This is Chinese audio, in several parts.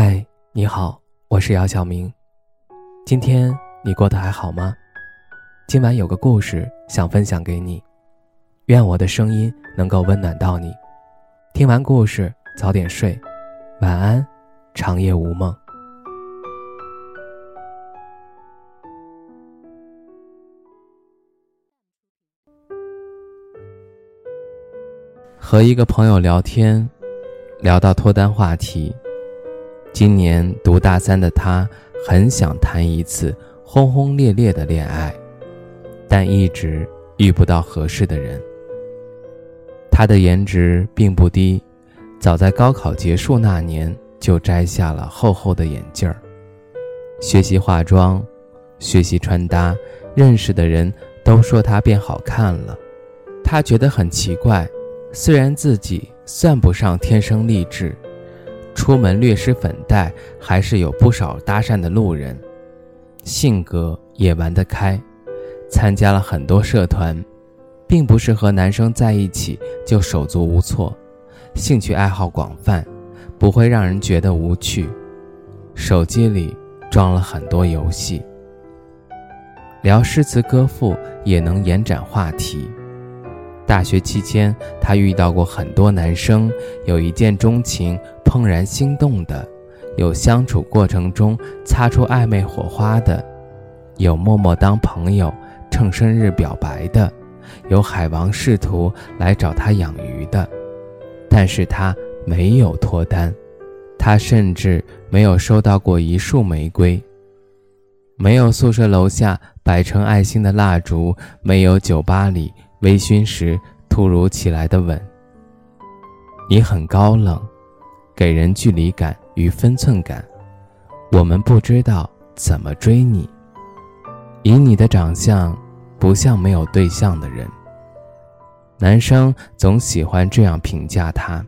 嗨，你好，我是姚晓明。今天你过得还好吗？今晚有个故事想分享给你，愿我的声音能够温暖到你。听完故事早点睡，晚安，长夜无梦。和一个朋友聊天，聊到脱单话题。今年读大三的他，很想谈一次轰轰烈烈的恋爱，但一直遇不到合适的人。他的颜值并不低，早在高考结束那年就摘下了厚厚的眼镜儿，学习化妆，学习穿搭。认识的人都说他变好看了，他觉得很奇怪。虽然自己算不上天生丽质。出门略施粉黛，还是有不少搭讪的路人。性格也玩得开，参加了很多社团，并不是和男生在一起就手足无措。兴趣爱好广泛，不会让人觉得无趣。手机里装了很多游戏，聊诗词歌赋也能延展话题。大学期间，他遇到过很多男生，有一见钟情、怦然心动的，有相处过程中擦出暧昧火花的，有默默当朋友、趁生日表白的，有海王试图来找他养鱼的，但是他没有脱单，他甚至没有收到过一束玫瑰，没有宿舍楼下摆成爱心的蜡烛，没有酒吧里。微醺时突如其来的吻，你很高冷，给人距离感与分寸感。我们不知道怎么追你。以你的长相，不像没有对象的人。男生总喜欢这样评价他。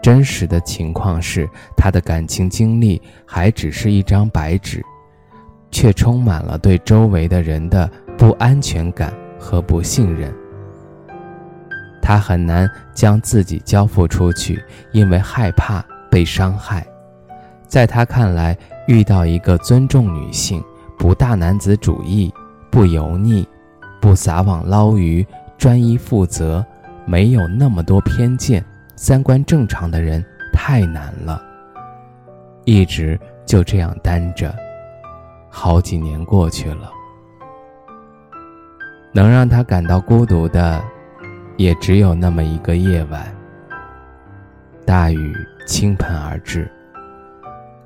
真实的情况是，他的感情经历还只是一张白纸，却充满了对周围的人的不安全感。和不信任，他很难将自己交付出去，因为害怕被伤害。在他看来，遇到一个尊重女性、不大男子主义、不油腻、不撒网捞鱼、专一负责、没有那么多偏见、三观正常的人太难了。一直就这样单着，好几年过去了。能让他感到孤独的，也只有那么一个夜晚。大雨倾盆而至，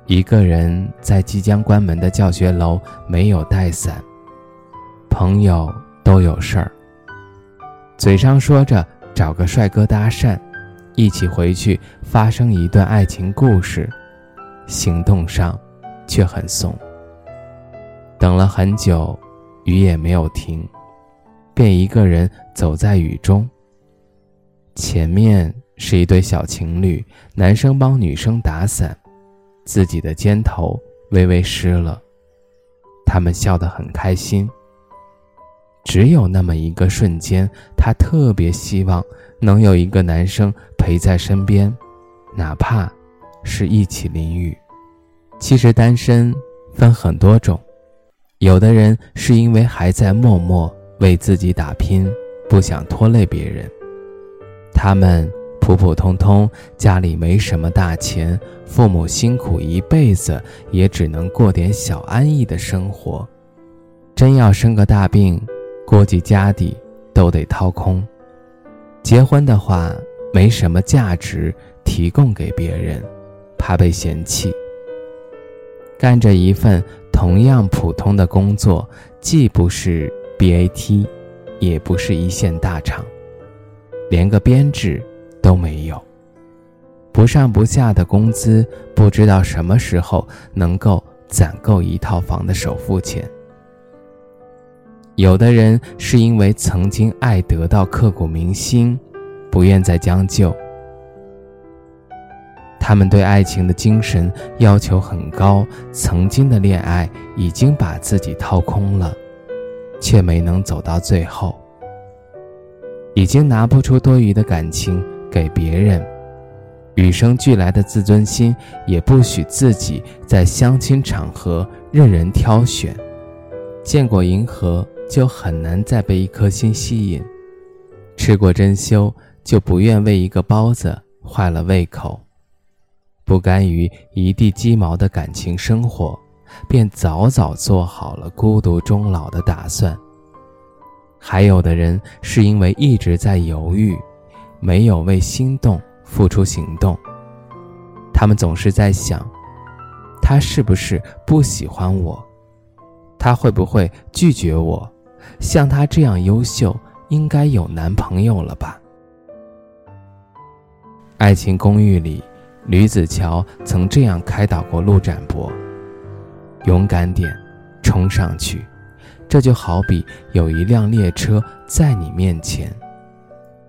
一个人在即将关门的教学楼没有带伞。朋友都有事儿，嘴上说着找个帅哥搭讪，一起回去发生一段爱情故事，行动上却很怂。等了很久，雨也没有停。便一个人走在雨中。前面是一对小情侣，男生帮女生打伞，自己的肩头微微湿了，他们笑得很开心。只有那么一个瞬间，他特别希望能有一个男生陪在身边，哪怕是一起淋雨。其实单身分很多种，有的人是因为还在默默。为自己打拼，不想拖累别人。他们普普通通，家里没什么大钱，父母辛苦一辈子，也只能过点小安逸的生活。真要生个大病，估计家底都得掏空。结婚的话，没什么价值提供给别人，怕被嫌弃。干着一份同样普通的工作，既不是。BAT，也不是一线大厂，连个编制都没有，不上不下的工资，不知道什么时候能够攒够一套房的首付钱。有的人是因为曾经爱得到刻骨铭心，不愿再将就。他们对爱情的精神要求很高，曾经的恋爱已经把自己掏空了。却没能走到最后，已经拿不出多余的感情给别人，与生俱来的自尊心也不许自己在相亲场合任人挑选。见过银河，就很难再被一颗心吸引；吃过珍馐，就不愿为一个包子坏了胃口。不甘于一地鸡毛的感情生活，便早早做好了孤独终老的打算。还有的人是因为一直在犹豫，没有为心动付出行动。他们总是在想，他是不是不喜欢我？他会不会拒绝我？像他这样优秀，应该有男朋友了吧？爱情公寓里，吕子乔曾这样开导过陆展博：“勇敢点，冲上去。这就好比有一辆列车在你面前，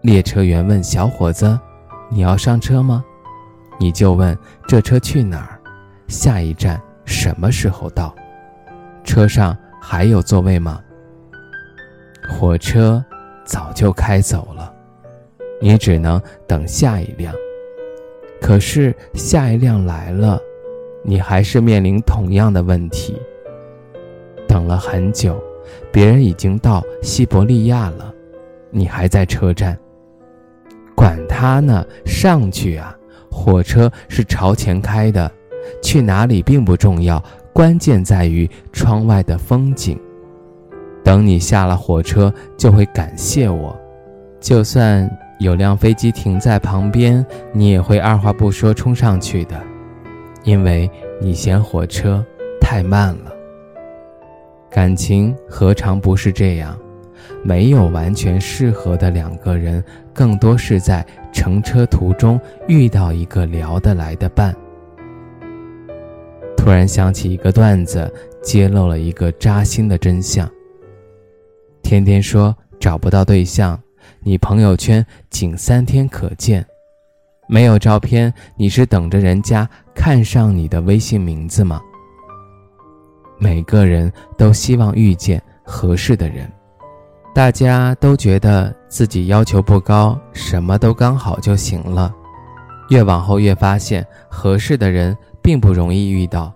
列车员问小伙子：‘你要上车吗？’你就问这车去哪儿，下一站什么时候到。”车上还有座位吗？火车早就开走了，你只能等下一辆。可是下一辆来了，你还是面临同样的问题。等了很久，别人已经到西伯利亚了，你还在车站。管他呢，上去啊！火车是朝前开的，去哪里并不重要。关键在于窗外的风景。等你下了火车，就会感谢我。就算有辆飞机停在旁边，你也会二话不说冲上去的，因为你嫌火车太慢了。感情何尝不是这样？没有完全适合的两个人，更多是在乘车途中遇到一个聊得来的伴。突然想起一个段子，揭露了一个扎心的真相。天天说找不到对象，你朋友圈仅三天可见，没有照片，你是等着人家看上你的微信名字吗？每个人都希望遇见合适的人，大家都觉得自己要求不高，什么都刚好就行了。越往后越发现，合适的人。并不容易遇到。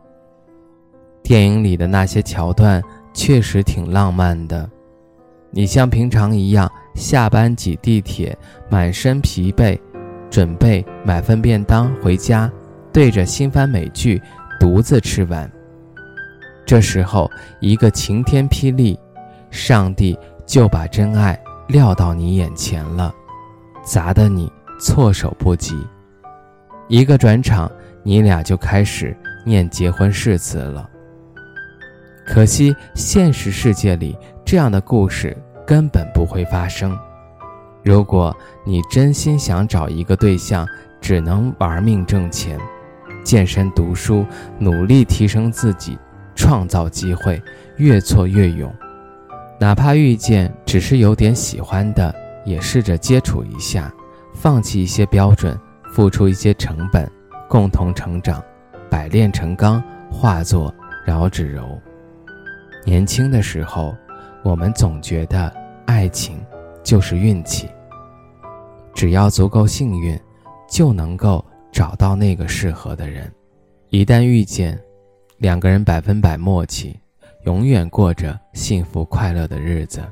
电影里的那些桥段确实挺浪漫的，你像平常一样下班挤地铁，满身疲惫，准备买份便当回家，对着新番美剧独自吃完。这时候，一个晴天霹雳，上帝就把真爱撂到你眼前了，砸得你措手不及。一个转场。你俩就开始念结婚誓词了。可惜现实世界里这样的故事根本不会发生。如果你真心想找一个对象，只能玩命挣钱、健身、读书，努力提升自己，创造机会，越挫越勇。哪怕遇见只是有点喜欢的，也试着接触一下，放弃一些标准，付出一些成本。共同成长，百炼成钢，化作饶指柔。年轻的时候，我们总觉得爱情就是运气，只要足够幸运，就能够找到那个适合的人。一旦遇见，两个人百分百默契，永远过着幸福快乐的日子。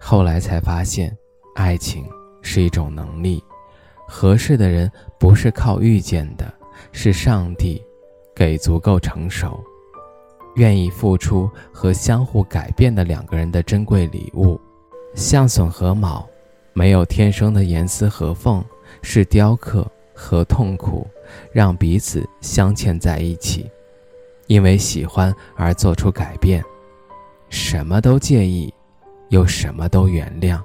后来才发现，爱情是一种能力。合适的人不是靠遇见的，是上帝给足够成熟、愿意付出和相互改变的两个人的珍贵礼物。相损和卯，没有天生的严丝合缝，是雕刻和痛苦让彼此镶嵌在一起，因为喜欢而做出改变，什么都介意，又什么都原谅。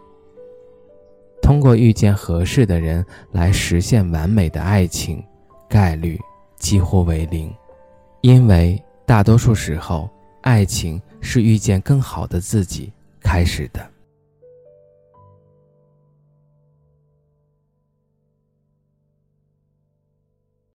通过遇见合适的人来实现完美的爱情，概率几乎为零，因为大多数时候，爱情是遇见更好的自己开始的。